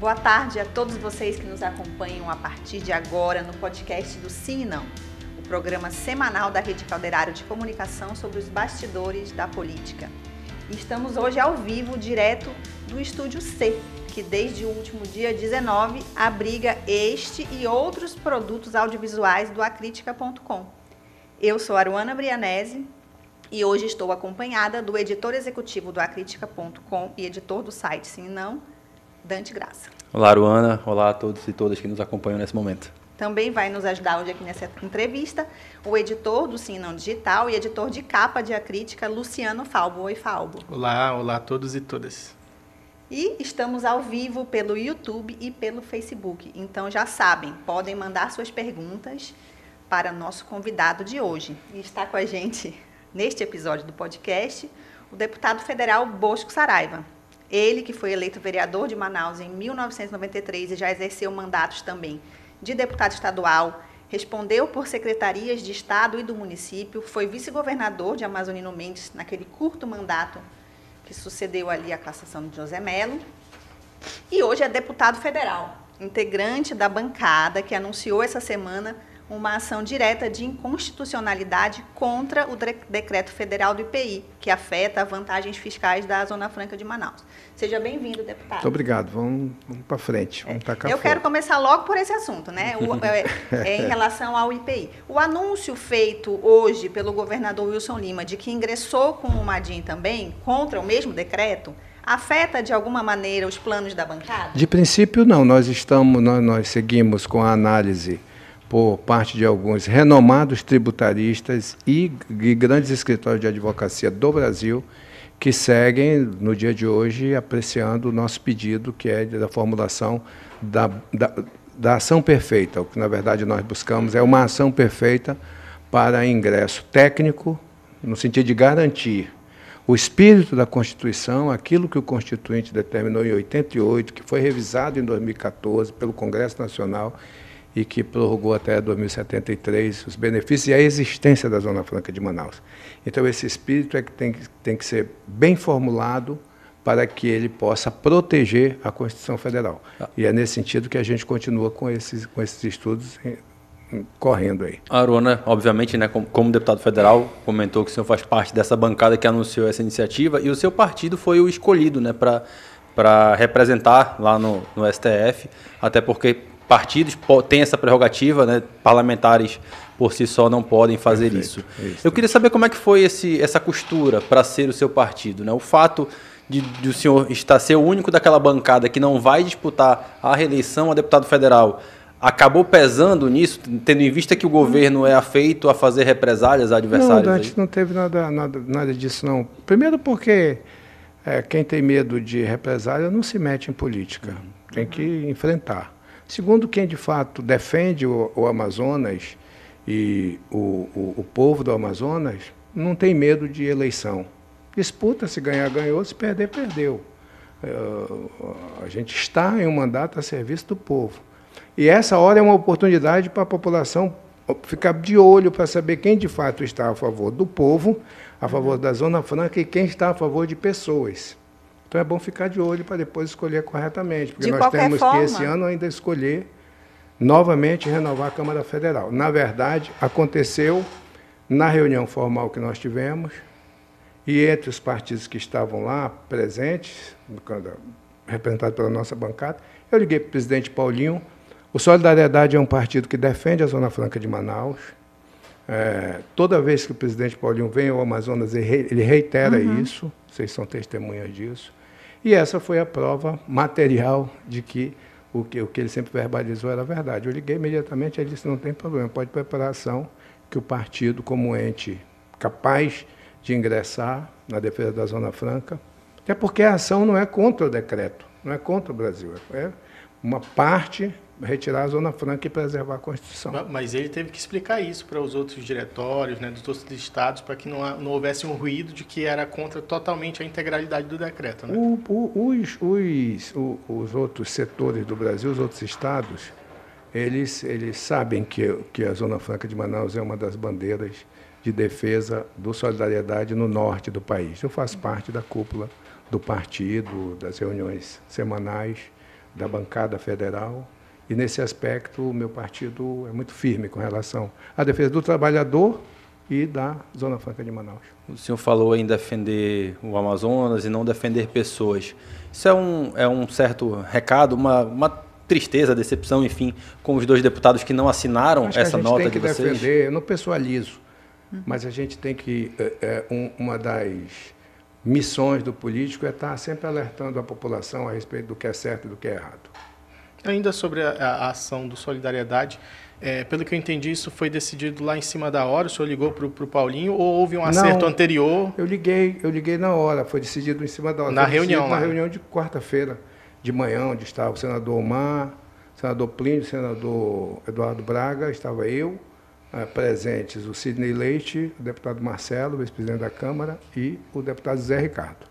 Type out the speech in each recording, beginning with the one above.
Boa tarde a todos vocês que nos acompanham a partir de agora no podcast do Sim e Não, o programa semanal da Rede Calderário de Comunicação sobre os bastidores da política. Estamos hoje ao vivo, direto do Estúdio C, que desde o último dia 19 abriga este e outros produtos audiovisuais do acritica.com. Eu sou Aruana Brianese e hoje estou acompanhada do editor executivo do acritica.com e editor do site Sim e Não, Dante Graça. Olá, Aruana. Olá a todos e todas que nos acompanham nesse momento. Também vai nos ajudar hoje aqui nessa entrevista o editor do Sim Não Digital e editor de capa de A Crítica, Luciano Falbo. Oi, Falbo. Olá, olá a todos e todas. E estamos ao vivo pelo YouTube e pelo Facebook. Então já sabem, podem mandar suas perguntas para nosso convidado de hoje. E está com a gente neste episódio do podcast o deputado federal Bosco Saraiva. Ele que foi eleito vereador de Manaus em 1993 e já exerceu mandatos também de deputado estadual, respondeu por secretarias de Estado e do município, foi vice-governador de Amazonino Mendes naquele curto mandato que sucedeu ali a cassação de José Melo, e hoje é deputado federal, integrante da bancada que anunciou essa semana uma ação direta de inconstitucionalidade contra o decreto federal do IPI, que afeta vantagens fiscais da Zona Franca de Manaus. Seja bem-vindo, deputado. Muito obrigado. Vamos, vamos para frente. Vamos é, Eu quero começar logo por esse assunto, né? O, é, é, em relação ao IPI. O anúncio feito hoje pelo governador Wilson Lima de que ingressou com o Madim também contra o mesmo decreto afeta de alguma maneira os planos da bancada? De princípio não. Nós estamos, nós, nós seguimos com a análise por parte de alguns renomados tributaristas e, grandes escritórios de advocacia do Brasil que seguem, no dia de hoje, apreciando o nosso pedido, que é da formulação da, da, da ação perfeita. O que, na verdade, nós buscamos é uma ação perfeita para ingresso técnico, no sentido de garantir o espírito da Constituição, aquilo que o Constituinte determinou em 88, que foi revisado em 2014 pelo Congresso Nacional e que prorrogou até 2073 os benefícios e a existência da Zona Franca de Manaus. Então, esse espírito é que tem, que tem que ser bem formulado para que ele possa proteger a Constituição Federal. Ah. E é nesse sentido que a gente continua com esses, com esses estudos correndo aí. A Arona, obviamente, né, como, como, deputado federal, comentou que o senhor faz parte dessa bancada que anunciou essa iniciativa e o seu partido foi o escolhido né, para representar lá no, no STF, até porque partidos têm essa prerrogativa, né? parlamentares por si só não podem fazer Perfeito, isso. isso. Eu queria saber como é que foi esse, essa costura para ser o seu partido. Né? O fato de, de, o senhor estar ser o único daquela bancada que não vai disputar a reeleição a deputado federal acabou pesando nisso, tendo em vista que o governo é afeito a fazer represálias a adversários? Não, Dante, não teve nada, nada, nada disso, não. Primeiro porque é, quem tem medo de represália não se mete em política. Tem que enfrentar. Segundo, quem de fato defende o, o Amazonas e o, o, o, povo do Amazonas não tem medo de eleição. Disputa, se ganhar, ganhou, se perder, perdeu. Uh, a gente está em um mandato a serviço do povo. E essa hora é uma oportunidade para a população ficar de olho para saber quem de fato está a favor do povo, a favor da Zona Franca e quem está a favor de pessoas. Então é bom ficar de olho para depois escolher corretamente, porque de nós temos forma. que esse ano ainda escolher novamente renovar a Câmara Federal. Na verdade, aconteceu na reunião formal que nós tivemos, e entre os partidos que estavam lá presentes, representados pela nossa bancada, eu liguei para o presidente Paulinho. O Solidariedade é um partido que defende a Zona Franca de Manaus. É, toda vez que o presidente Paulinho vem ao Amazonas, ele reitera uhum. isso, vocês são testemunhas disso. E essa foi a prova material de que o que, o que ele sempre verbalizou era verdade. Eu liguei imediatamente, ele disse, não tem problema, pode preparar ação que o partido, como ente capaz de ingressar na defesa da Zona Franca, até porque a ação não é contra o decreto, não é contra o Brasil, é uma parte retirar a Zona Franca e preservar a Constituição. Mas ele teve que explicar isso para os outros diretórios, né, dos outros estados, para que não, não houvesse um ruído de que era contra totalmente a integralidade do decreto. Né? O, o, os, os, os outros setores do Brasil, os outros estados, eles, eles sabem que, que a Zona Franca de Manaus é uma das bandeiras de defesa do solidariedade no norte do país. Eu faço parte da cúpula do partido, das reuniões semanais da bancada federal. E nesse aspecto, o meu partido é muito firme com relação à defesa do trabalhador e da Zona Franca de Manaus. O senhor falou em defender o Amazonas e não defender pessoas. Isso é um, é um certo recado, uma, uma tristeza, decepção, enfim, com os dois deputados que não assinaram Acho essa nota de vocês? Defender, eu não pessoalizo, uhum. mas a gente tem que. É, é, um, uma das missões do político é estar sempre alertando a população a respeito do que é certo e do que é errado. Ainda sobre a, a ação do Solidariedade, é, pelo que eu entendi, isso foi decidido lá em cima da hora. O senhor ligou para o Paulinho ou houve um acerto Não, anterior? Eu liguei, eu liguei na hora. Foi decidido em cima da hora. Na foi reunião, na reunião de quarta-feira de manhã, onde estava o senador Omar, o senador Plínio, o senador Eduardo Braga, estava eu, eh, presentes o Sidney Leite, o deputado Marcelo, vice-presidente da Câmara, e o deputado Zé Ricardo.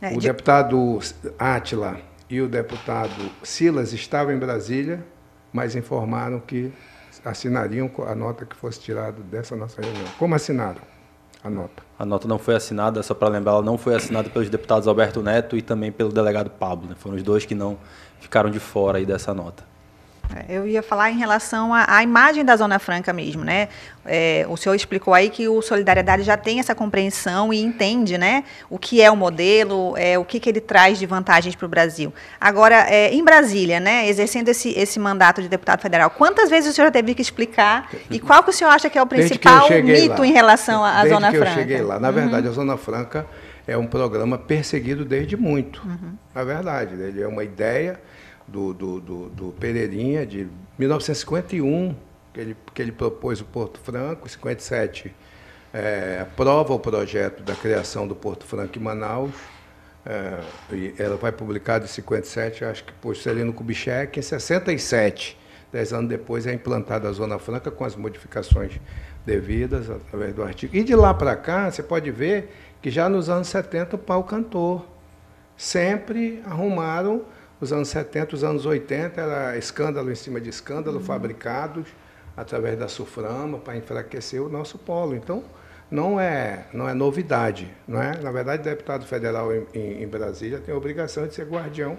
É, o de... deputado Átila e o deputado Silas estavam em Brasília, mas informaram que assinariam a nota que fosse tirada dessa nossa reunião. Como assinaram a nota? A nota não foi assinada, só para lembrar, ela não foi assinada pelos deputados Alberto Neto e também pelo delegado Pablo. Né? Foram os dois que não ficaram de fora aí dessa nota. Eu ia falar em relação à, à imagem da Zona Franca mesmo, né? É, o senhor explicou aí que o Solidariedade já tem essa compreensão e entende, né? O que é o modelo, é, o que, que ele traz de vantagens para o Brasil. Agora, é, em Brasília, né? Exercendo esse, esse mandato de deputado federal, quantas vezes o senhor já teve que explicar e qual que o senhor acha que é o principal mito lá. em relação à desde Zona que Franca? Eu cheguei lá. Na uhum. verdade, a Zona Franca é um programa perseguido desde muito. Uhum. Na verdade, ele é uma ideia do, do, do, do Pereirinha, de 1951, que ele, que ele propôs o Porto Franco, 57 é, aprova o projeto da criação do Porto Franco em Manaus, é, e ela vai publicada em 57, acho que por Celino Kubitschek, em 67, dez anos depois, é implantada a Zona Franca com as modificações devidas através do artigo. E de lá para cá, você pode ver que já nos anos 70 o pau cantou. Sempre arrumaram os anos 70, os anos 80 era escândalo em cima de escândalo, uhum. fabricados através da Suframa para enfraquecer o nosso polo. Então, não é, não é novidade. Não é? Na verdade, o deputado federal em, em, em Brasília tem a obrigação de ser guardião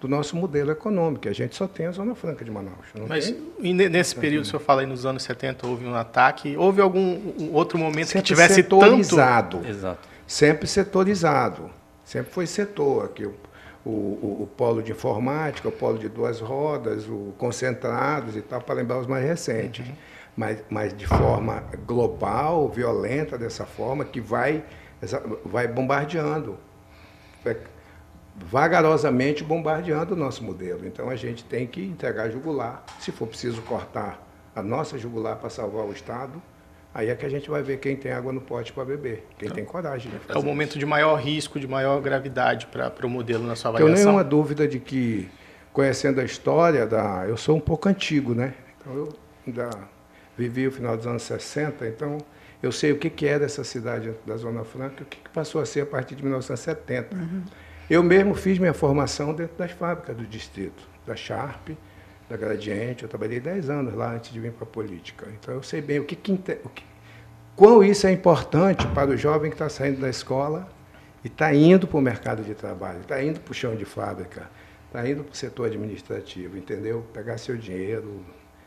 do nosso modelo econômico. A gente só tem a Zona Franca de Manaus. Mas nesse período, o senhor fala aí nos anos 70, houve um ataque. Houve algum outro momento Sempre que tivesse setorizado. tanto... Exato. Sempre setorizado. Sempre foi setor. Aqui, o, o, o, polo de informática, o polo de duas rodas, o concentrados e tal, para lembrar os mais recentes. Uhum. Mas, mas de forma global, violenta dessa forma, que vai, vai bombardeando, vai vagarosamente bombardeando o nosso modelo. Então a gente tem que entregar jugular, se for preciso cortar a nossa jugular para salvar o Estado, Aí é que a gente vai ver quem tem água no pote para beber, quem então, tem coragem de fazer É o momento isso. de maior risco, de maior gravidade para o modelo na sua avaliação? Tenho nenhuma dúvida de que, conhecendo a história da... Eu sou um pouco antigo, né? Então, eu ainda vivi o final dos anos 60, então eu sei o que, que era essa cidade da Zona Franca e o que, que passou a ser a partir de 1970. Uhum. Eu mesmo fiz minha formação dentro das fábricas do distrito, da Sharp, da Gradiente. Eu trabalhei 10 anos lá antes de vir para a política. Então eu sei bem o que, que, o que quão isso é importante para o jovem que está saindo da escola e está indo para o mercado de trabalho, está indo para o chão de fábrica, está indo para o setor administrativo, entendeu? Pegar seu dinheiro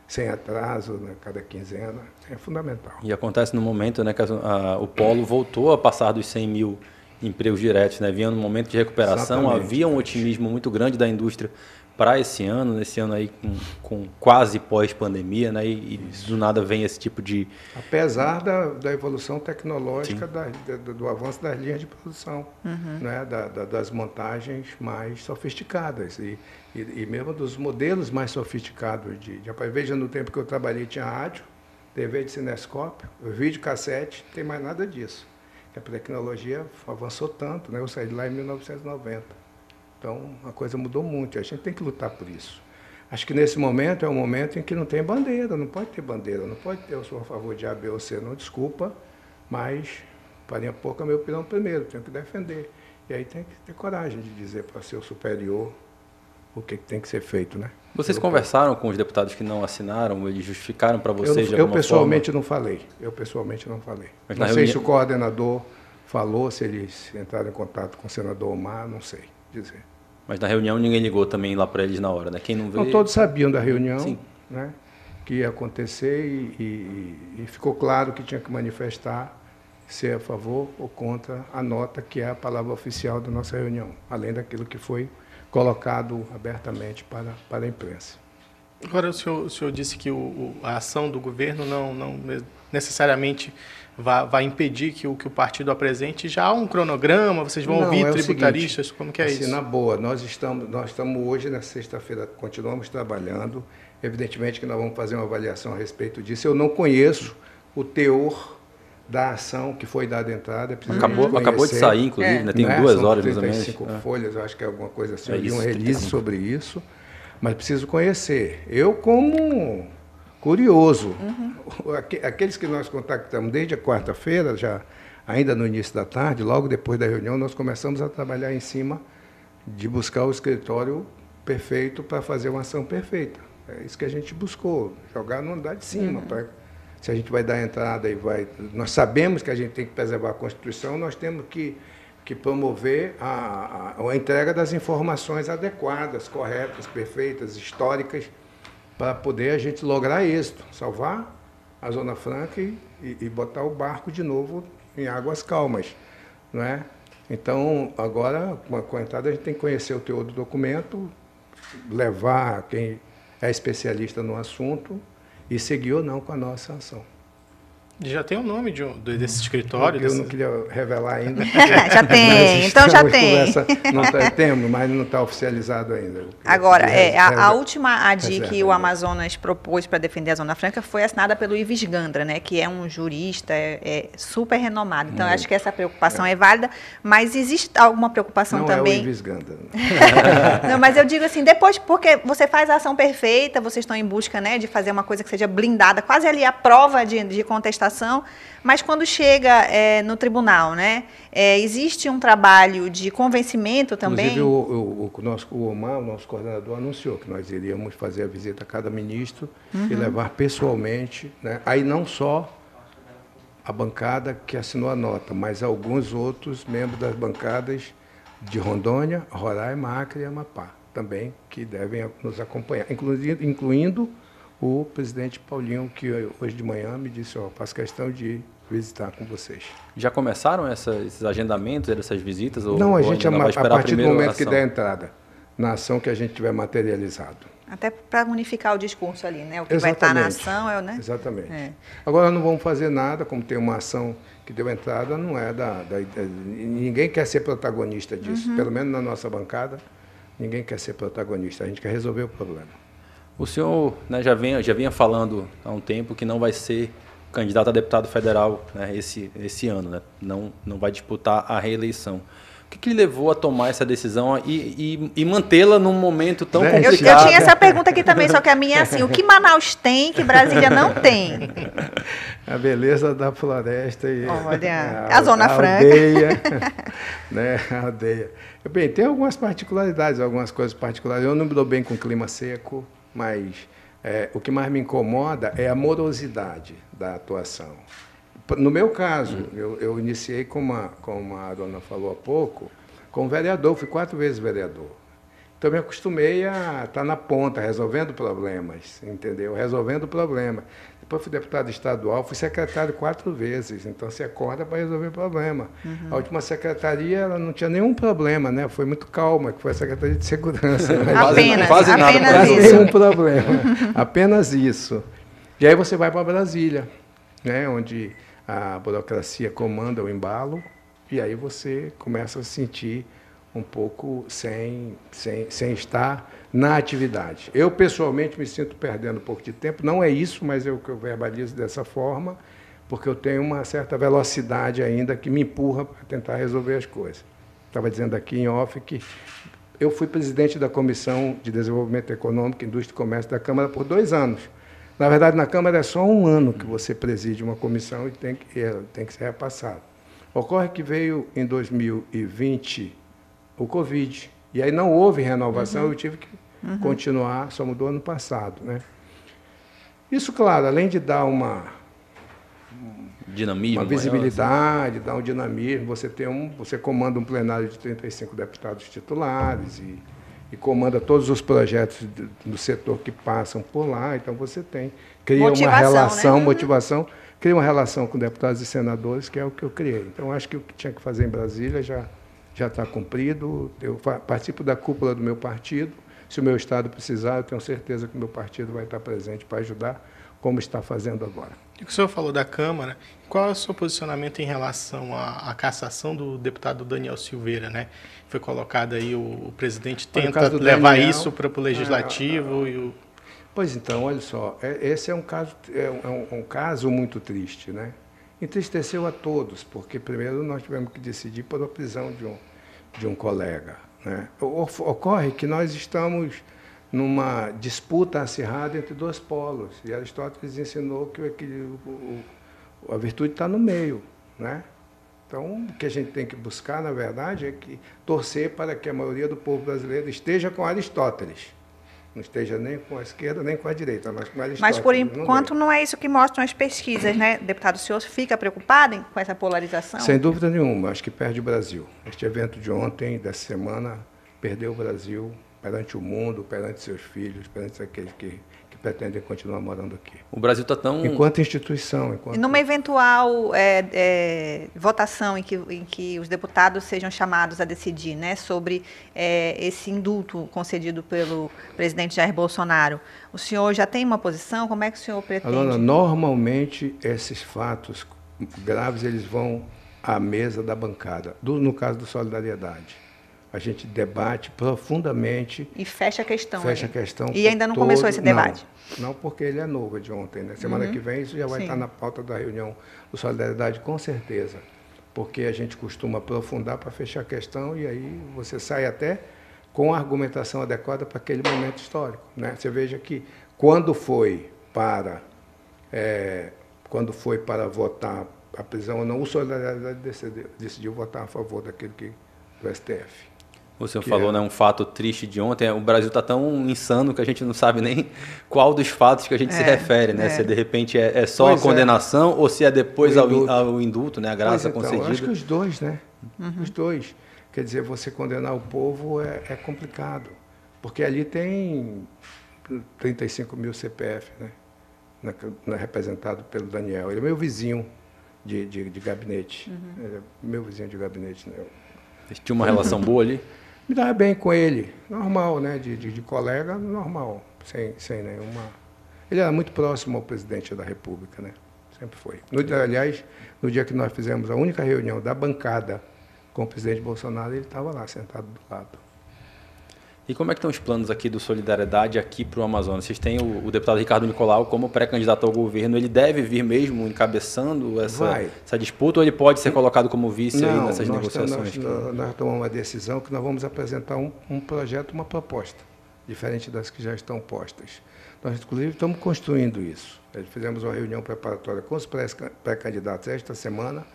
sem atraso né, cada quinzena é fundamental. E acontece no momento né, que a, a, o polo voltou a passar dos 100 mil empregos diretos, né? Vinha no momento de recuperação, Exatamente. havia um otimismo muito grande da indústria para esse ano, nesse ano aí com, com quase pós-pandemia, né? E, e, do nada vem esse tipo de. Apesar da, da evolução tecnológica, da, da, do avanço das linhas de produção, uhum. né? Da, das montagens mais sofisticadas e, e, e, mesmo dos modelos mais sofisticados de, de. Veja, no tempo que eu trabalhei tinha rádio, TV de cinescópio, vídeo cassete, não tem mais nada disso. A tecnologia avançou tanto, né? Eu saí de lá em 1990. Então, a coisa mudou muito. A gente tem que lutar por isso. Acho que nesse momento é um momento em que não tem bandeira, não pode ter bandeira, não pode ter eu sou a favor de A, B ou C, não desculpa, mas farinha pouca meu pilão primeiro, tenho que defender. E aí tem que ter coragem de dizer para ser o superior o que tem que ser feito, né? Vocês conversaram com os deputados que não assinaram, eles justificaram para vocês eu, eu pessoalmente forma? não falei. Eu pessoalmente não falei. Mas não sei reunião... se o coordenador falou, se eles entraram em contato com o senador Omar, não sei dizer. Mas na reunião ninguém ligou também lá para eles na hora, né? Quem não veio... Não, todos sabiam da reunião, Sim. né? Que ia acontecer e, e- e ficou claro que tinha que manifestar ser a favor ou contra a nota que é a palavra oficial da nossa reunião, além daquilo que foi colocado abertamente para, para a imprensa. Agora, o senhor, o senhor disse que o- o- a ação do governo não, não necessariamente vai, vai impedir que o, que o partido apresente. Já há um cronograma? Vocês vão Não, ouvir é tributaristas? seguinte, Como que é assim, isso? Na boa, nós estamos, nós estamos hoje, na sexta-feira, continuamos trabalhando. Evidentemente que nós vamos fazer uma avaliação a respeito disso. Eu não conheço o teor da ação que foi dada entrada. preciso Acabou, conhecer, acabou de sair, inclusive, É. né? Tem né? duas São horas mais ou menos. 35 É. folhas, eu acho que é alguma coisa assim. É eu li um isso, release 35. sobre isso, mas preciso conhecer. Eu, como curioso, aque- aqueles que nós contactamos desde a quarta-feira, já ainda no início da tarde, logo depois da reunião, nós começamos a trabalhar em cima de buscar o escritório perfeito para fazer uma ação perfeita. É isso que a gente buscou, jogar no andar de cima. pra- se a gente vai dar entrada e vai. Nós sabemos que a gente tem que preservar a Constituição, nós temos que, que promover a, a, a entrega das informações adequadas, corretas, perfeitas, históricas, para poder a gente lograr êxito, salvar a Zona Franca e, e, e botar o barco de novo em águas calmas. Não é? Então, agora, com a, entrada, a gente tem que conhecer o teor do documento, levar quem é especialista no assunto e seguir ou não com a nossa ação. Já tem o nome de um, de- desse escritório? Eu desse- não queria revelar ainda. Já tem, então já tem. não tá, temos, mas não está oficializado ainda. Agora, é, a, a última ADI que o. Amazonas propôs para defender a Zona Franca foi assinada pelo Ives Gandra, né, que é um jurista é, é super renomado. Então, eu acho que essa preocupação é, válida, mas existe alguma preocupação Não é o também. Ives Ganda. Não, mas eu digo assim, depois, porque você faz a ação perfeita, vocês estão em busca né, de fazer uma coisa que seja blindada, quase ali a prova de, de contestação, mas quando chega é, no tribunal, né, é, existe um trabalho de convencimento também. Inclusive, o, o, o, nosso, o Omar, o nosso coordenador, anunciou que nós iríamos fazer a visita a cada ministro Uhum. e levar pessoalmente, né? aí não só a bancada que assinou a nota, mas alguns outros membros das bancadas de Rondônia, Roraima, Acre e Amapá, também, que devem nos acompanhar, incluindo, incluindo o presidente Paulinho, que hoje de manhã me disse, ó, faço questão de visitar com vocês. Já começaram essa- esses agendamentos, essas visitas? Ou, Não, a gente, a, vai a esperar partir do a momento que der entrada, na ação que a gente tiver materializado. Até para unificar o discurso ali, né? O que vai estar na ação é o, né? Exatamente. É. Agora não vamos fazer nada, como tem uma ação que deu entrada, não é da. da- da- ninguém quer ser protagonista disso. Uhum. Pelo menos na nossa bancada, ninguém quer ser protagonista. A gente quer resolver o problema. O senhor né, já, vinha, já vinha falando há um tempo que não vai ser candidato a deputado federal né, esse, esse ano, né? não, não vai disputar a reeleição. O que, que lhe levou a tomar essa decisão e, e, e mantê-la num momento tão Né? Eu, eu complicado? tinha essa pergunta aqui também, só que a minha é assim: o que Manaus tem que Brasília não tem? A beleza da floresta e Olha, a Zona Franca. aldeia, né, a aldeia. Bem, tem algumas particularidades, algumas coisas particulares. Eu não me dou bem com clima seco, mas é, o que mais me incomoda é a morosidade da atuação. No meu caso, eu, eu iniciei, como a, como a dona falou há pouco, como vereador, fui quatro vezes vereador. Então, me acostumei a estar na ponta, resolvendo problemas, entendeu? Resolvendo problemas. Depois fui deputado estadual, fui secretário quatro vezes, então você acorda para resolver problema. A última secretaria ela não tinha nenhum problema, né? Foi muito calma, que foi a Secretaria de Segurança. Mas Apenas, quase nada, apenas quase isso. nenhum problema. Apenas isso. E aí você vai para Brasília, né? onde a burocracia comanda o embalo, e aí você começa a se sentir um pouco sem, sem, sem estar na atividade. Eu, pessoalmente, me sinto perdendo um pouco de tempo. Não é isso, mas eu que eu verbalizo dessa forma, porque eu tenho uma certa velocidade ainda que me empurra para tentar resolver as coisas. Estava dizendo aqui em off que eu fui presidente da Comissão de Desenvolvimento Econômico, Indústria e Comércio da Câmara por dois anos. Na verdade, na Câmara é só um ano que você preside uma comissão e tem que, é, tem que ser repassado. Ocorre que veio em 2020 o Covid, e aí não houve renovação, eu tive que continuar, só mudou ano passado. Né? Isso, claro, além de dar uma, dinamismo, uma visibilidade, maior. dá um dinamismo. Você tem um, você comanda um plenário de 35 deputados titulares e, e comanda todos os projetos do, do, setor que passam por lá. Então você tem cria motivação, uma relação, né? motivação, cria uma relação com deputados e senadores que é o que eu criei. Então acho que o que tinha que fazer em Brasília já já está cumprido. Eu participo da cúpula do meu partido. Se o meu estado precisar, eu tenho certeza que o meu partido vai estar presente para ajudar como está fazendo agora. E o senhor falou da Câmara, qual é o seu posicionamento em relação à, à cassação do deputado Daniel Silveira, né? Foi colocado aí, o, o presidente tenta levar Daniel, isso para o Legislativo é, e o... Pois então, olha só, é, esse é um caso, é um, um caso muito triste, né? Entristeceu a todos, porque primeiro nós tivemos que decidir por a prisão de um, de um colega. Né? Ocorre que nós estamos numa disputa acirrada entre dois polos. E Aristóteles ensinou que o, o, a virtude está no meio. Né? Então, o que a gente tem que buscar, na verdade, é que torcer para que a maioria do povo brasileiro esteja com Aristóteles. Não esteja nem com a esquerda, nem com a direita, mas com Aristóteles. Mas, por enquanto, não é isso que mostram as pesquisas, né? Deputado, o senhor fica preocupado com essa polarização? Sem dúvida nenhuma. Acho que perde o Brasil. Este evento de ontem, dessa semana, perdeu o Brasil perante o mundo, perante seus filhos, perante aqueles que, que pretendem continuar morando aqui. O Brasil está tão. Enquanto instituição. Enquanto... Numa eventual é, é, votação em que, em que os deputados sejam chamados a decidir né, sobre é, esse indulto concedido pelo presidente Jair Bolsonaro, o senhor já tem uma posição? Como é que o senhor pretende? Alana, normalmente esses fatos graves eles vão à mesa da bancada, do, no caso do Solidariedade a gente debate profundamente. E fecha a questão. Fecha a questão. E ainda não todo... começou esse debate? Não, não, porque ele é novo de ontem. Né? Semana uhum. que vem isso já vai Sim. estar na pauta da reunião do Solidariedade, com certeza. Porque a gente costuma aprofundar para fechar a questão e aí você sai até com a argumentação adequada para aquele momento histórico. Né? Você veja que quando foi para é, quando foi para votar a prisão ou não, o Solidariedade decidiu, decidiu votar a favor daquele que do STF. O senhor falou, é. né, um fato triste de ontem. O Brasil está tão insano que a gente não sabe nem qual dos fatos que a gente é, se refere, né? É. Se de repente é, é só pois a é. condenação ou se é depois ao indulto, ao indulto né? A graça pois concedida. Então, acho que os dois, né? Uhum. Os dois. Quer dizer, você condenar o povo é, é complicado, porque ali tem 35 mil CPF, né? Na, na, representado pelo Daniel. Ele é meu vizinho de, de, de gabinete. Uhum. É meu vizinho de gabinete, né? Tinha uma relação boa ali? Me dava bem com ele, normal, né? De, de, de, colega, normal, sem, sem nenhuma. Ele era muito próximo ao presidente da República, né? Sempre foi. No, aliás, no dia que nós fizemos a única reunião da bancada com o presidente Bolsonaro, ele estava lá, sentado do lado. E como é que estão os planos aqui do Solidariedade aqui para o Amazonas? Vocês têm o, o, deputado Ricardo Nicolau como pré-candidato ao governo. Ele deve vir mesmo encabeçando essa, essa disputa ou ele pode ser colocado como vice Não, nessas nós negociações? Nós, nós, tomamos uma decisão que nós vamos apresentar um, um projeto, uma proposta, diferente das que já estão postas. Nós, inclusive, estamos construindo isso. Fizemos uma reunião preparatória com os pré-candidatos esta semana,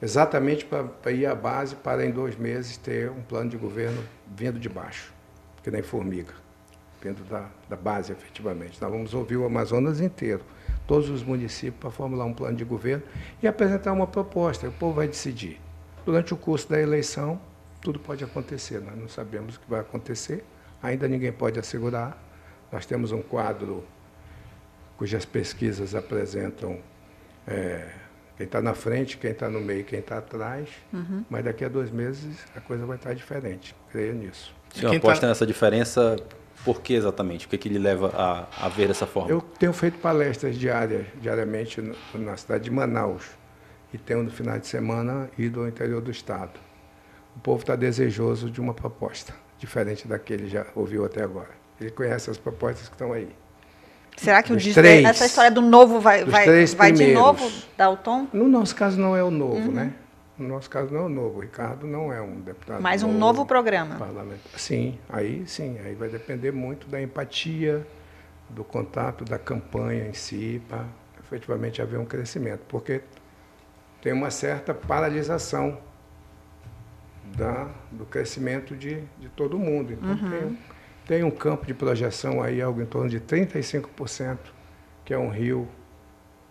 exatamente para ir à base para, em dois meses, ter um plano de governo vindo de baixo que nem formiga, dentro da, da base, efetivamente. Nós vamos ouvir o Amazonas inteiro, todos os municípios, para formular um plano de governo e apresentar uma proposta. O povo vai decidir. Durante o curso da eleição, tudo pode acontecer. Nós não sabemos o que vai acontecer, ainda ninguém pode assegurar. Nós temos um quadro cujas pesquisas apresentam é, quem está na frente, quem está no meio, quem está atrás. Uhum. Mas daqui a dois meses a coisa vai estar diferente. Creio nisso. O senhor aposta tá... nessa diferença por que exatamente? O que, que lhe leva a, a ver dessa forma? Eu tenho feito palestras diárias, diariamente no, na cidade de Manaus e tenho no final de semana ido ao interior do estado. O povo está desejoso de uma proposta diferente da que ele já ouviu até agora. Ele conhece as propostas que estão aí. Será que o três, essa história do novo vai, vai, vai de novo dar o tom? No nosso caso não é o novo, uhum. né? No nosso caso não é o novo, o Ricardo não é um deputado. Mas um novo, novo programa. Sim, aí sim, aí vai depender muito da empatia, do contato, da campanha em si, para efetivamente haver um crescimento, porque tem uma certa paralisação da, do crescimento de, de todo mundo. Então uhum. tem, tem um campo de projeção aí, algo em torno de 35%, que é um rio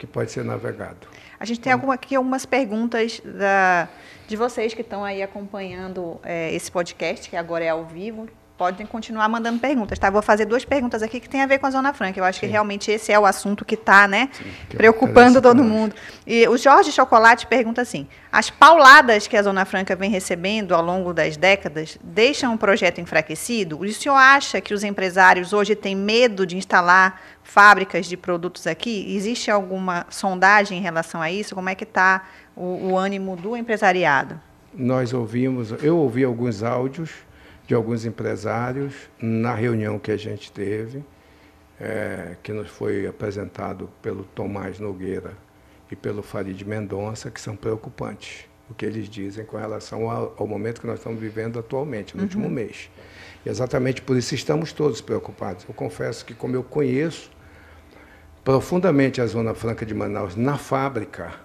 que pode ser navegado. A gente tem alguma, aqui algumas perguntas da, de vocês que estão aí acompanhando é, esse podcast, que agora é ao vivo podem continuar mandando perguntas, tá? Vou fazer duas perguntas aqui que tem a ver com a Zona Franca. Eu acho Sim. que realmente esse é o assunto que está, né, Sim, preocupando todo mundo. E o Jorge Chocolate pergunta assim: as pauladas que a Zona Franca vem recebendo ao longo das décadas deixam o projeto enfraquecido? O senhor acha que os empresários hoje têm medo de instalar fábricas de produtos aqui? Existe alguma sondagem em relação a isso? Como é que está o, o ânimo do empresariado? Nós ouvimos, eu ouvi alguns áudios de alguns empresários na reunião que a gente teve, é, que nos foi apresentado pelo Tomás Nogueira e pelo Farid Mendonça, que são preocupantes, o que eles dizem com relação ao, ao momento que nós estamos vivendo atualmente, no uhum. último mês. E exatamente por isso estamos todos preocupados. Eu confesso que, como eu conheço profundamente a Zona Franca de Manaus na fábrica,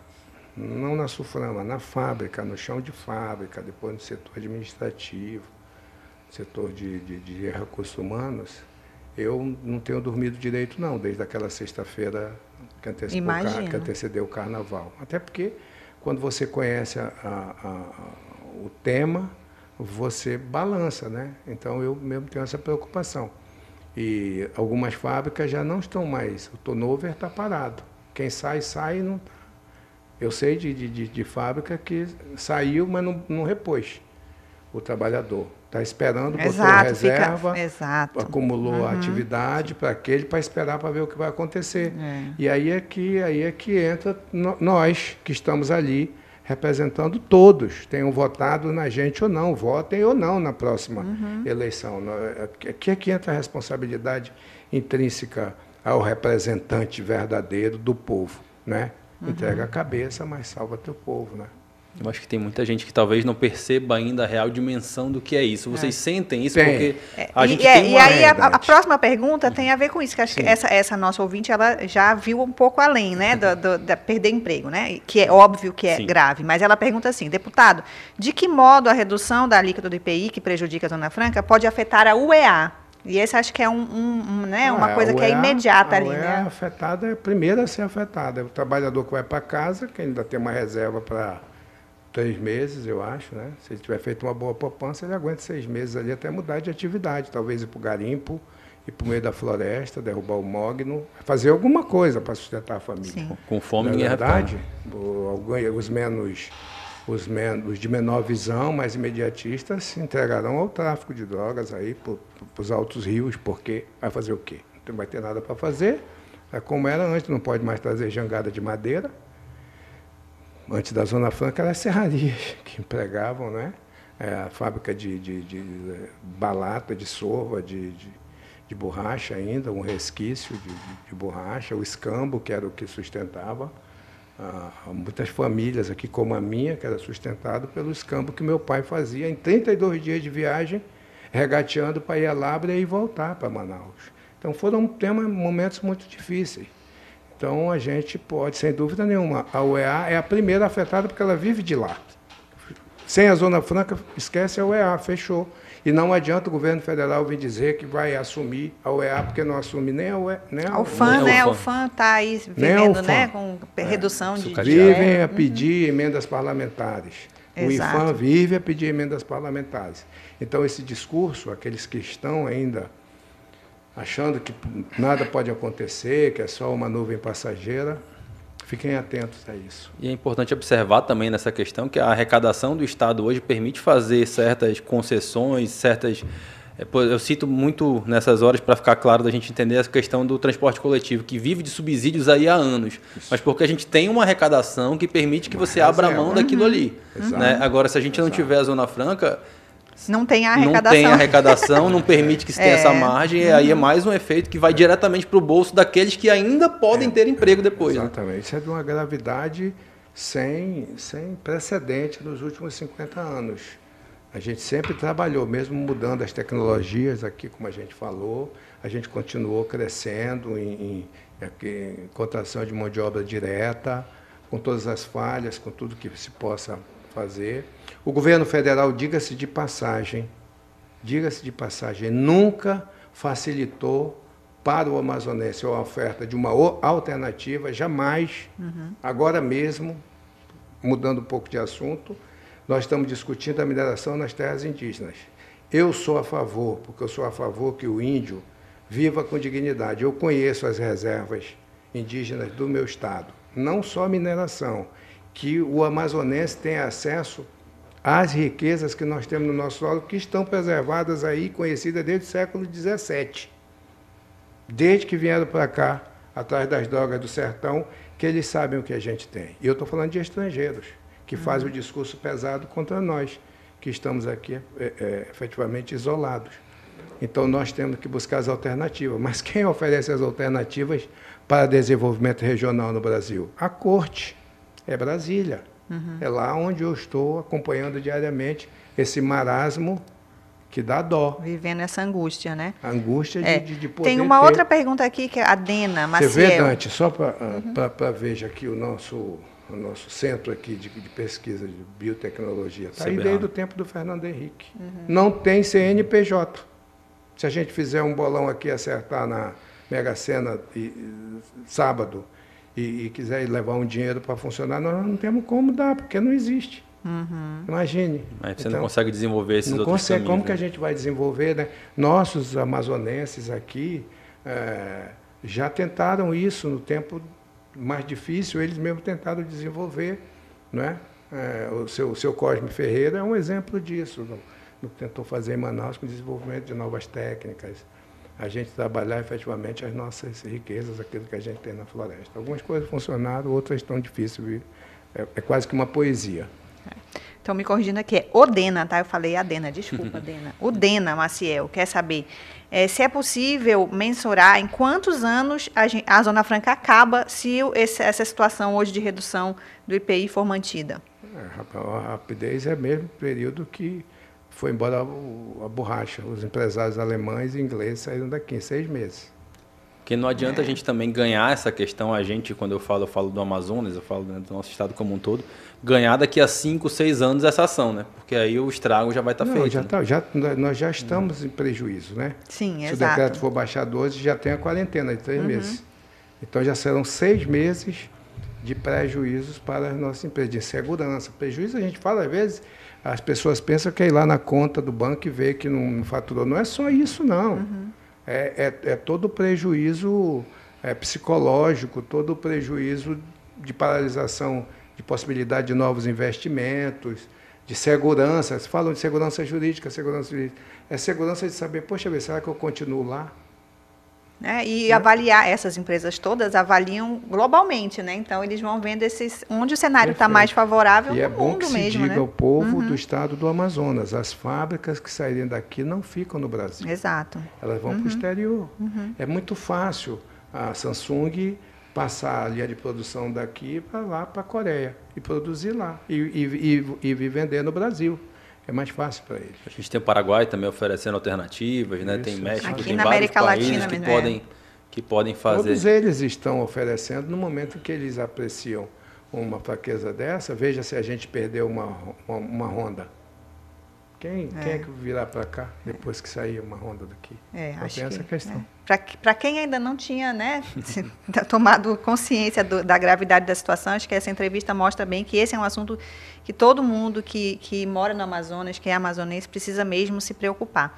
não na Suframa, na fábrica, no chão de fábrica, depois no setor administrativo, setor de, de, de recursos humanos, eu não tenho dormido direito, não, desde aquela sexta-feira que, que, antecedeu o carnaval. Até porque, quando você conhece a, a, a, o tema, você balança, né? Então, eu mesmo tenho essa preocupação. E algumas fábricas já não estão mais, o turnover está parado. Quem sai, sai e não está. Eu sei de, de, de, fábrica que saiu, mas não, não repôs o trabalhador. Está esperando, botou exato, reserva, fica, acumulou uhum. a atividade para aquele, para esperar para ver o que vai acontecer. É. E aí é que aí é que entra nós que estamos ali representando todos, tenham votado na gente ou não, votem ou não na próxima uhum. eleição. Aqui é que entra a responsabilidade intrínseca ao representante verdadeiro do povo, né? Uhum. Entrega a cabeça, mas salva teu povo, né? Eu acho que tem muita gente que talvez não perceba ainda a real dimensão do que é isso. Vocês é. sentem isso tem. porque é, a gente e, tem é, uma E aí a, a, próxima pergunta tem a ver com isso, que acho Sim. que essa, essa nossa ouvinte ela já viu um pouco além, né, do, do, da perder emprego, né, que é óbvio que é Sim. grave. Mas ela pergunta assim, deputado, de que modo a redução da alíquota do IPI que prejudica a Zona Franca pode afetar a UEA? E esse acho que é um, um, um né, uma ah, coisa que é imediata a ali, UEA né? afetada é a primeira a ser afetada. É o trabalhador que vai para casa, que ainda tem uma reserva para três meses, eu acho, né? Se ele tiver feito uma boa poupança, ele aguenta seis meses ali até mudar de atividade, talvez ir para o garimpo, ir para o meio da floresta, derrubar o mogno, fazer alguma coisa para sustentar a família. Sim. Com fome Na verdade, os menos os, menos, os de menor visão, mais imediatistas, se entregarão ao tráfico de drogas aí para os altos rios, porque vai fazer o quê? Não vai ter nada para fazer. É como era antes, não pode mais trazer jangada de madeira, antes da Zona Franca, eram as serrarias que empregavam, né? É, a fábrica de, de, de, balata, de sova, de, de, de, borracha ainda, um resquício de, de, borracha, o escambo, que era o que sustentava ah, muitas famílias aqui, como a minha, que era sustentado pelo escambo que meu pai fazia em 32 dias de viagem, regateando para ir a Lábrea e voltar para Manaus. Então foram temas, momentos muito difíceis. Então a gente pode, sem dúvida nenhuma, a UEA é a primeira afetada porque ela vive de lá. Sem a Zona Franca, esquece a UEA, fechou. E não adianta o governo federal vir dizer que vai assumir a UEA, porque não assume nem a UEA. Nem a, FAN, né? O FAN está aí vivendo né? com redução é. de. Vivem a pedir uhum. emendas parlamentares. Exato. O IFAM vive a pedir emendas parlamentares. Então, esse discurso, aqueles que estão ainda achando que nada pode acontecer, que é só uma nuvem passageira. Fiquem atentos a isso. E é importante observar também nessa questão que a arrecadação do Estado hoje permite fazer certas concessões, certas. É, eu cito muito nessas horas para ficar claro da gente entender essa questão do transporte coletivo, que vive de subsídios aí há anos. Isso. Mas porque a gente tem uma arrecadação que permite que você abra mão daquilo ali. Uhum. Né? Agora, se a gente Exato. não tiver a Zona Franca, não tem a arrecadação. Não tem arrecadação, não permite que se tenha é. essa margem, uhum. e aí é mais um efeito que vai diretamente para o bolso daqueles que ainda podem é. ter emprego depois. Né? Exatamente. Né? Isso é de uma gravidade sem, sem precedente nos últimos 50 anos. A gente sempre trabalhou, mesmo mudando as tecnologias aqui, como a gente falou, a gente continuou crescendo em, em, em contratação de mão de obra direta, com todas as falhas, com tudo que se possa fazer. O governo federal, diga-se de passagem, diga-se de passagem, nunca facilitou para o amazonense a oferta de uma alternativa, jamais, uhum. agora mesmo, mudando um pouco de assunto, nós estamos discutindo a mineração nas terras indígenas. Eu sou a favor, porque eu sou a favor que o índio viva com dignidade. Eu conheço as reservas indígenas do meu estado, não só mineração, que o amazonense tenha acesso às riquezas que nós temos no nosso solo, que estão preservadas aí, conhecidas desde o século XVII. Desde que vieram para cá, atrás das drogas do sertão, que eles sabem o que a gente tem. E eu estou falando de estrangeiros, que uhum. fazem o discurso pesado contra nós, que estamos aqui é, é, efetivamente isolados. Então nós temos que buscar as alternativas. Mas quem oferece as alternativas para desenvolvimento regional no Brasil? A corte. É Brasília. Uhum. É lá onde eu estou acompanhando diariamente esse marasmo que dá dó. Vivendo essa angústia, né? A angústia é. de, de, poder Tem uma ter... outra pergunta aqui que é a Dena Maciel. Você vê, Dante, só para uhum. veja aqui o nosso, o nosso centro aqui de, de pesquisa de biotecnologia. Está aí desde o tempo do Fernando Henrique. Uhum. Não tem CNPJ. Se a gente fizer um bolão aqui acertar na Mega Sena e, sábado e, e, quiser levar um dinheiro para funcionar, nós não temos como dar, porque não existe. Uhum. Imagine. Mas você então, não consegue desenvolver esses não outros consegue, caminhos, Como né? que a gente vai desenvolver? Né? Nossos amazonenses aqui é, já tentaram isso no tempo mais difícil, eles mesmos tentaram desenvolver. Não é? é o, seu, o seu Cosme Ferreira é um exemplo disso tentou fazer em Manaus com o desenvolvimento de novas técnicas, a gente trabalhar efetivamente as nossas riquezas, aquilo que a gente tem na floresta. Algumas coisas funcionaram, outras estão difíceis. É, é quase que uma poesia. Então, me corrigindo aqui, é Odena, tá? Eu falei Adena, desculpa, Adena. Odena, Maciel, quer saber é, se é possível mensurar em quantos anos a, a Zona Franca acaba se esse, essa situação hoje de redução do IPI for mantida? É, a rapidez é mesmo período que foi embora a borracha. Os empresários alemães e ingleses saíram daqui em seis meses. Porque não adianta é. a gente também ganhar essa questão, a gente, quando eu falo, eu falo do Amazonas, eu falo né, do nosso estado como um todo, ganhar daqui a cinco, seis anos essa ação, né? Porque aí o estrago já vai estar tá feito. Já né? tá, já, nós já estamos em prejuízo, né? Sim, Se exato. Se o decreto for baixado hoje, já tem a quarentena de três uhum. meses. Então já serão seis meses de prejuízos para as nossas empresas, de insegurança. Prejuízo a gente fala às vezes as pessoas pensam que é ir lá na conta do banco e ver que não faturou. Não é só isso, não. Uhum. É, é, é, todo o prejuízo é, psicológico, todo o prejuízo de paralisação de possibilidade de novos investimentos, de segurança. Falam de segurança jurídica, segurança jurídica. É segurança de saber, poxa, será que eu continuo lá? Né? E avaliar, essas empresas todas avaliam globalmente, né? Então eles vão vendo esses, onde o cenário está mais favorável e no é bom mundo que mesmo. Se diga né? ao povo uhum. do estado do Amazonas, as fábricas que saírem daqui não ficam no Brasil. Exato. Elas vão uhum. para o exterior. Uhum. É muito fácil a Samsung passar a linha de produção daqui para lá, para a Coreia, e produzir lá, e, e, e, e vender no Brasil é mais fácil para eles. A gente tem o Paraguai também oferecendo alternativas, né? tem México, Aqui tem na vários América países Latina que mesmo, podem é. que podem fazer. Todos eles estão oferecendo no momento que eles apreciam uma fraqueza dessa. Veja se a gente perdeu uma uma, uma Honda. Quem é. quem é que virá para cá depois que sair uma Honda daqui? É, Só acho tem essa que, questão. É. Para quem ainda não tinha né, tomado consciência do, da gravidade da situação, acho que essa entrevista mostra bem que esse é um assunto que todo mundo que, que mora no Amazonas, que é amazonense, precisa mesmo se preocupar.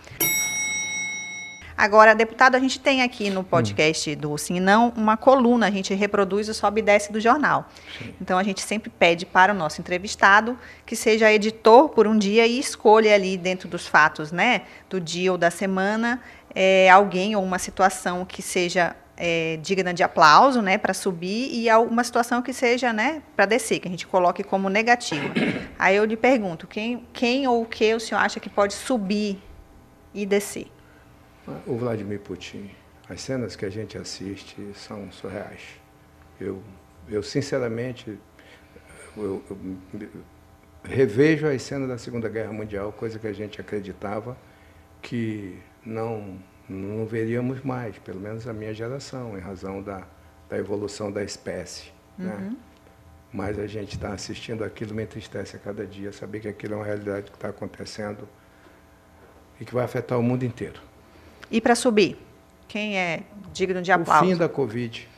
Agora, deputado, a gente tem aqui no podcast hum. do Sim Não uma coluna, a gente reproduz o sobe e desce do jornal. Sim. Então, a gente sempre pede para o nosso entrevistado que seja editor por um dia e escolha ali dentro dos fatos, né, do dia ou da semana, é, alguém ou uma situação que seja é, digna de aplauso, né, para subir, e uma situação que seja, né, para descer, que a gente coloque como negativo. Aí eu lhe pergunto, quem, quem ou o que o senhor acha que pode subir e descer? O Vladimir Putin. As cenas que a gente assiste são surreais. Eu, eu sinceramente, eu, eu, revejo as cenas da Segunda Guerra Mundial, coisa que a gente acreditava que não, não veríamos mais, pelo menos a minha geração, em razão da, da evolução da espécie. Né? Uhum. Né? Mas a gente está assistindo aquilo, me entristece a cada dia, saber que aquilo é uma realidade que está acontecendo e que vai afetar o mundo inteiro. E para subir? quem é digno de aplauso? O fim da Covid.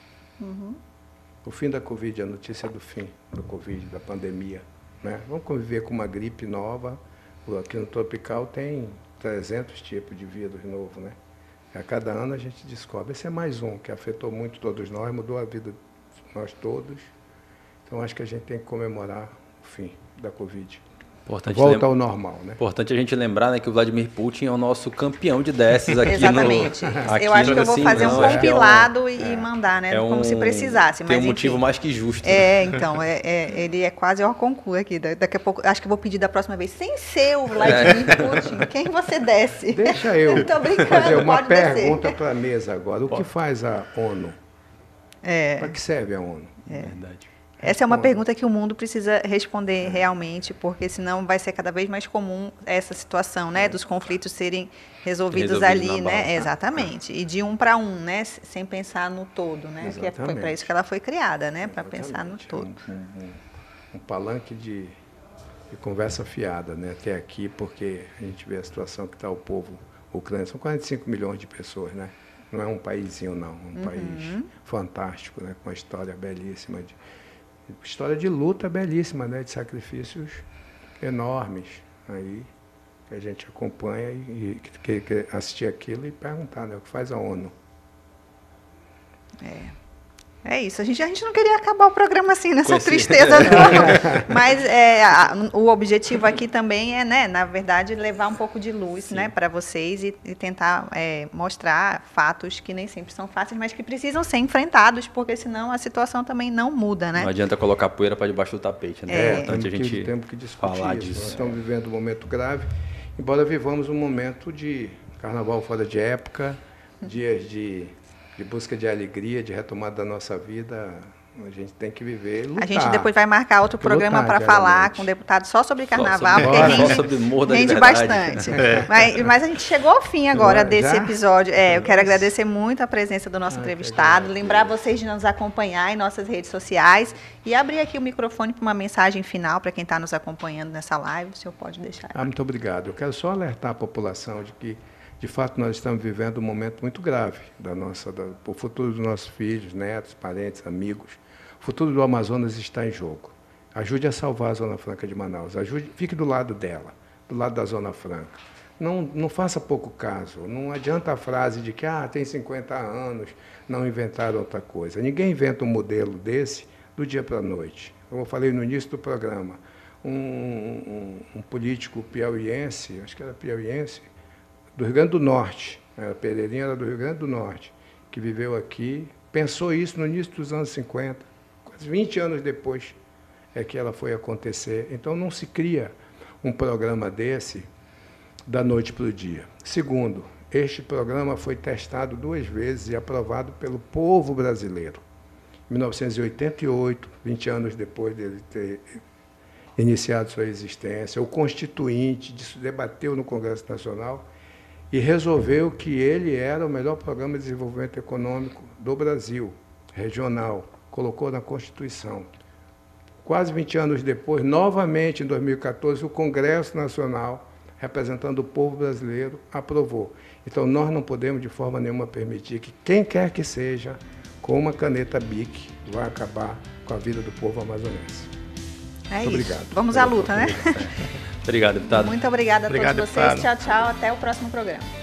Uhum. O fim da Covid, a notícia do fim da Covid, da pandemia. Né? Vamos conviver com uma gripe nova. Aqui no Tropical tem 300 tipos de vírus novo, né? A cada ano a gente descobre. Esse é mais um que afetou muito todos nós, mudou a vida de nós todos. Então acho que a gente tem que comemorar o fim da Covid. Importante Volta ao normal, né? Importante a gente lembrar né, que o Vladimir Putin é o nosso campeão de desses aqui Exatamente. no Exatamente. Eu acho que eu vou fazer um é compilado é um, e mandar, né? É como um, se precisasse. Tem mas, um motivo mais que justo. É, né? então, é, é, ele é quase o concurso aqui. Daqui a pouco, acho que eu vou pedir da próxima vez, sem ser o Vladimir é. Putin, quem você desce? Deixa eu Estou brincando, fazer uma pergunta para a mesa agora. O Pode. que faz a ONU? É. Para que serve a ONU? É. Verdade. Essa é uma pergunta que o mundo precisa responder realmente, porque senão vai ser cada vez mais comum essa situação, né, dos conflitos serem resolvidos ali, né? Exatamente. E de um para um, né, sem pensar no todo, né? Exatamente. Que é, foi para isso que ela foi criada, né, para pensar no todo. Um, um, um palanque de, de, conversa fiada, né, até aqui, porque a gente vê a situação que está o povo ucraniano. São 45 milhões de pessoas, né? Não é um paísinho, não. Um uhum. país fantástico, né? Com uma história belíssima de história de luta belíssima, né? De sacrifícios enormes aí que a gente acompanha e, que, que assistir aquilo e perguntar, né? O que faz a ONU? É. É isso. A gente, a gente não queria acabar o programa assim, nessa tristeza, não. Mas é, a, o objetivo aqui também é, né, na verdade, levar um pouco de luz né, para vocês e, e tentar é, mostrar fatos que nem sempre são fáceis, mas que precisam ser enfrentados, porque senão a situação também não muda, né? Não adianta colocar poeira para debaixo do tapete, né? É, é importante a gente temos que falar isso. disso. Nós estamos vivendo um momento grave, embora vivamos um momento de carnaval fora de época, dias de de busca de alegria, de retomada da nossa vida, a gente tem que viver. Lutar, a gente depois vai marcar outro programa para falar com o deputado só sobre carnaval, só sobre, porque rende, sobre rende bastante. É. Mas, mas, a gente chegou ao fim agora desse já? episódio. É, eu quero agradecer muito a presença do nosso ah, entrevistado, lembrar vocês de nos acompanhar em nossas redes sociais e abrir aqui o microfone para uma mensagem final para quem está nos acompanhando nessa live. O senhor pode deixar. Ah, muito obrigado. Eu quero só alertar a população de que de fato, nós estamos vivendo um momento muito grave da nossa, da, o futuro dos nossos filhos, netos, parentes, amigos. O futuro do Amazonas está em jogo. Ajude a salvar a Zona Franca de Manaus. Ajude, fique do lado dela, do lado da Zona Franca. Não, não faça pouco caso. Não adianta a frase de que ah, tem 50 anos, não inventaram outra coisa. Ninguém inventa um modelo desse do dia para a noite. Como eu falei no início do programa, um, um, um político piauiense, acho que era piauiense, do Rio Grande do Norte, a Pereirinha era do Rio Grande do Norte, que viveu aqui, pensou isso no início dos anos 50, quase 20 anos depois é que ela foi acontecer. Então não se cria um programa desse da noite para o dia. Segundo, este programa foi testado duas vezes e aprovado pelo povo brasileiro. Em 1988, 20 anos depois dele ter iniciado sua existência, o Constituinte debateu no Congresso Nacional e resolveu que ele era o melhor programa de desenvolvimento econômico do Brasil, regional, colocou na Constituição. Quase 20 anos depois, novamente em 2014, o Congresso Nacional, representando o povo brasileiro, aprovou. Então nós não podemos de forma nenhuma permitir que quem quer que seja, com uma caneta BIC, vá acabar com a vida do povo amazonense. É Muito isso. obrigado. Vamos à luta, né? Obrigado, deputado. Muito obrigada a Obrigado, todos vocês. Deputado. Tchau, tchau. Até o próximo programa.